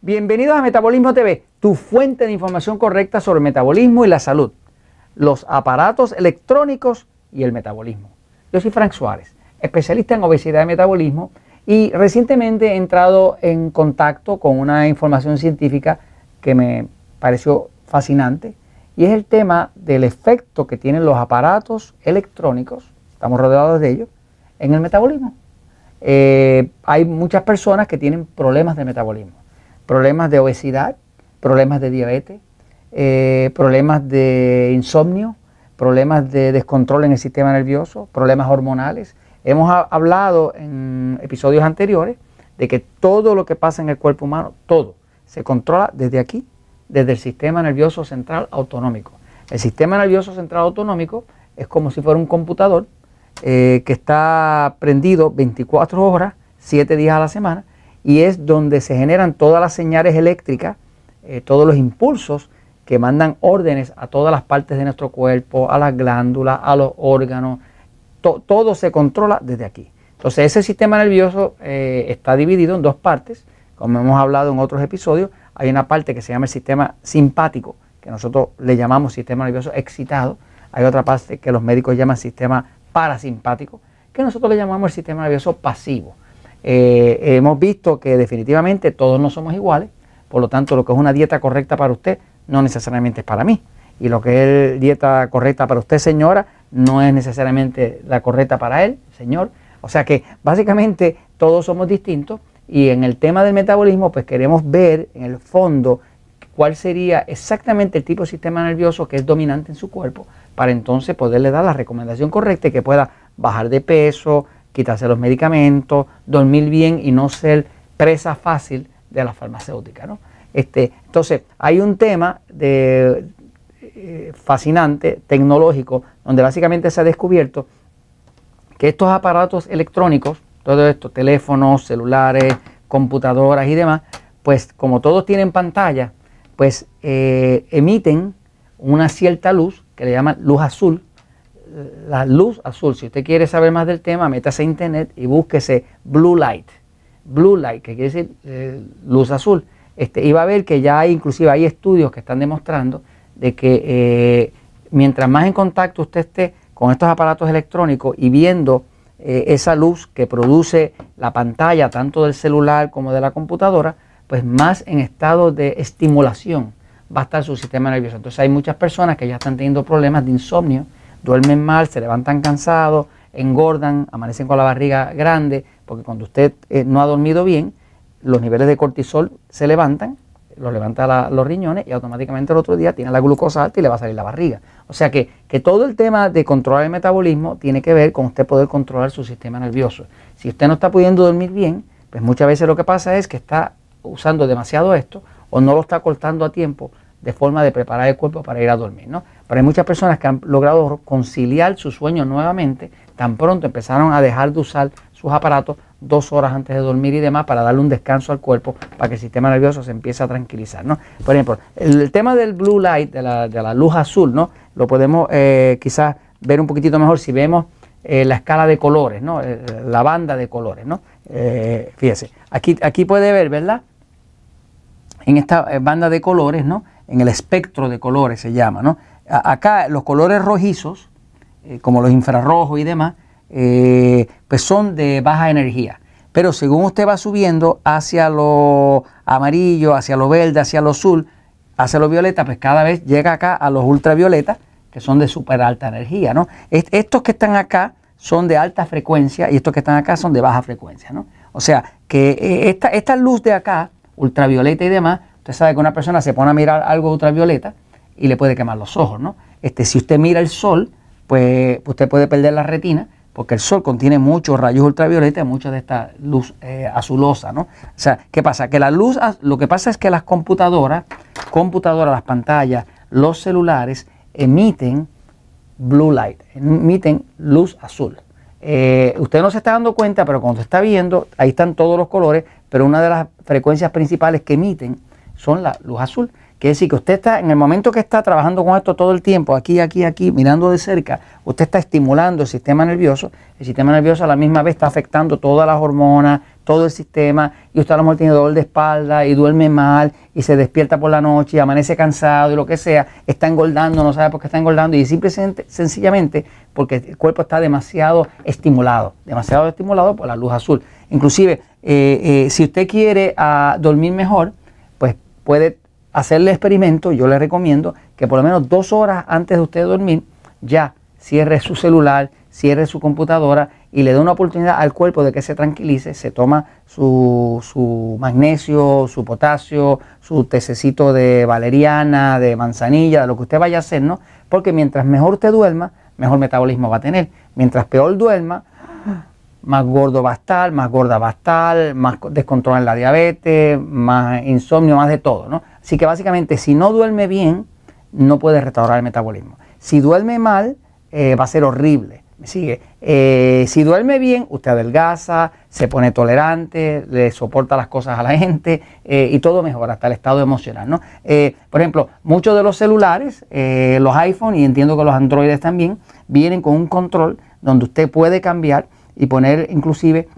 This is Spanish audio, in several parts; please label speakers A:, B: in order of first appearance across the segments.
A: Bienvenidos a Metabolismo TV, tu fuente de información correcta sobre metabolismo y la salud, los aparatos electrónicos y el metabolismo. Yo soy Frank Suárez, especialista en obesidad y metabolismo y recientemente he entrado en contacto con una información científica que me pareció fascinante y es el tema del efecto que tienen los aparatos electrónicos, estamos rodeados de ellos, en el metabolismo. Eh, hay muchas personas que tienen problemas de metabolismo, problemas de obesidad, problemas de diabetes, eh, problemas de insomnio, problemas de descontrol en el sistema nervioso, problemas hormonales. Hemos hablado en episodios anteriores de que todo lo que pasa en el cuerpo humano, todo, se controla desde aquí desde el sistema nervioso central autonómico. El sistema nervioso central autonómico es como si fuera un computador eh, que está prendido 24 horas, 7 días a la semana, y es donde se generan todas las señales eléctricas, eh, todos los impulsos que mandan órdenes a todas las partes de nuestro cuerpo, a las glándulas, a los órganos, todo se controla desde aquí. Entonces ese sistema nervioso eh, está dividido en dos partes, como hemos hablado en otros episodios, hay una parte que se llama el sistema simpático, que nosotros le llamamos sistema nervioso excitado. Hay otra parte que los médicos llaman sistema parasimpático, que nosotros le llamamos el sistema nervioso pasivo. Eh, hemos visto que definitivamente todos no somos iguales, por lo tanto lo que es una dieta correcta para usted no necesariamente es para mí. Y lo que es dieta correcta para usted, señora, no es necesariamente la correcta para él, señor. O sea que básicamente todos somos distintos y en el tema del metabolismo, pues queremos ver en el fondo cuál sería exactamente el tipo de sistema nervioso que es dominante en su cuerpo, para entonces poderle dar la recomendación correcta y que pueda bajar de peso, quitarse los medicamentos, dormir bien y no ser presa fácil de la farmacéutica. ¿no? Este, entonces, hay un tema de, eh, fascinante, tecnológico, donde básicamente se ha descubierto que estos aparatos electrónicos, todo esto, teléfonos, celulares, computadoras y demás, pues como todos tienen pantalla, pues eh, emiten una cierta luz que le llaman luz azul. La luz azul, si usted quiere saber más del tema, métase a internet y búsquese blue light. Blue light, que quiere decir eh, luz azul. Este, y va a ver que ya hay, inclusive hay estudios que están demostrando de que eh, mientras más en contacto usted esté con estos aparatos electrónicos y viendo eh, esa luz que produce la pantalla tanto del celular como de la computadora, pues más en estado de estimulación va a estar su sistema nervioso. Entonces hay muchas personas que ya están teniendo problemas de insomnio, duermen mal, se levantan cansados, engordan, amanecen con la barriga grande, porque cuando usted eh, no ha dormido bien, los niveles de cortisol se levantan lo levanta los riñones y automáticamente el otro día tiene la glucosa alta y le va a salir la barriga. O sea que, que todo el tema de controlar el metabolismo tiene que ver con usted poder controlar su sistema nervioso. Si usted no está pudiendo dormir bien, pues muchas veces lo que pasa es que está usando demasiado esto o no lo está cortando a tiempo de forma de preparar el cuerpo para ir a dormir. ¿no? Pero hay muchas personas que han logrado conciliar su sueño nuevamente, tan pronto empezaron a dejar de usar sus aparatos dos horas antes de dormir y demás para darle un descanso al cuerpo para que el sistema nervioso se empiece a tranquilizar. ¿no? Por ejemplo, el, tema del blue light, de la, luz azul, ¿no? lo podemos eh, quizás ver un poquitito mejor si vemos eh, la escala de colores, ¿no? Eh, la banda de colores. ¿no? fíjese, aquí, aquí puede ver, ¿verdad? En esta banda de colores, ¿no? En el espectro de colores se llama. ¿no? acá los colores rojizos, como los infrarrojos y demás, eh, pues son de baja energía. Pero según usted va subiendo hacia lo amarillo, hacia lo verde, hacia lo azul, hacia lo violeta, pues cada vez llega acá a los ultravioletas, que son de súper alta energía. ¿no? Estos que están acá son de alta frecuencia y estos que están acá son de baja frecuencia. ¿no? O sea, que eh, esta luz de acá, ultravioleta y demás, usted sabe que una persona se pone a mirar algo ultravioleta y le puede quemar los ojos. ¿no? Este, si usted mira el sol, pues usted puede perder la retina porque el sol contiene muchos rayos ultravioleta y mucha de esta luz eh, azulosa, ¿no? O sea, ¿qué pasa? Que la luz, lo que pasa es que las computadoras, computadoras, las pantallas, los celulares emiten blue light, emiten luz azul. Eh, usted no se está dando cuenta, pero cuando está viendo, ahí están todos los colores, pero una de las frecuencias principales que emiten son la luz azul. Quiere decir que usted está, en el momento que está trabajando con esto todo el tiempo, aquí, aquí, aquí, mirando de cerca, usted está estimulando el sistema nervioso. El sistema nervioso a la misma vez está afectando todas las hormonas, todo el sistema y usted a lo mejor tiene dolor de espalda y duerme mal y se despierta por la noche y amanece cansado y lo que sea, está engordando, no sabe por qué está engordando y simplemente, sencillamente porque el cuerpo está demasiado estimulado, demasiado estimulado por la luz azul. Inclusive, eh, eh, si usted quiere ah, dormir mejor, puede hacerle experimento, yo le recomiendo que por lo menos dos horas antes de usted dormir ya cierre su celular, cierre su computadora y le dé una oportunidad al cuerpo de que se tranquilice, se toma su, magnesio, su potasio, su tececito de valeriana, de manzanilla, de lo que usted vaya a hacer, ¿no? Porque mientras mejor usted duerma, mejor metabolismo va a tener. Mientras peor duerma, más gordo va a estar, más gorda va a estar, más descontrol en la diabetes, más insomnio, más de todo, ¿no? Así que básicamente si no duerme bien, no puede restaurar el metabolismo. Si duerme mal, eh, va a ser horrible. ¿Me sigue? Eh, si duerme bien, usted adelgaza, se pone tolerante, le soporta las cosas a la gente eh, y todo mejora, hasta el estado emocional. ¿no? por ejemplo, muchos de los celulares, los iPhone y entiendo que los Androides también, vienen con un control donde usted puede cambiar y poner inclusive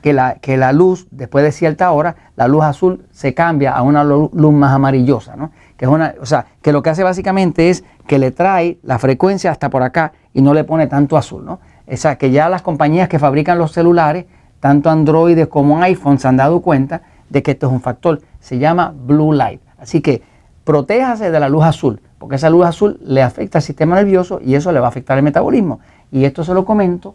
A: que la, que la luz, después de cierta hora, la luz azul se cambia a una luz más amarillosa, ¿no? Que es una, o sea, que lo que hace básicamente es que le trae la frecuencia hasta por acá y no le pone tanto azul, ¿no? O sea, que ya las compañías que fabrican los celulares, tanto Android como iPhone, se han dado cuenta de que esto es un factor. Se llama Blue Light. Así que protéjase de la luz azul, porque esa luz azul le afecta al sistema nervioso y eso le va a afectar el metabolismo. Y esto se lo comento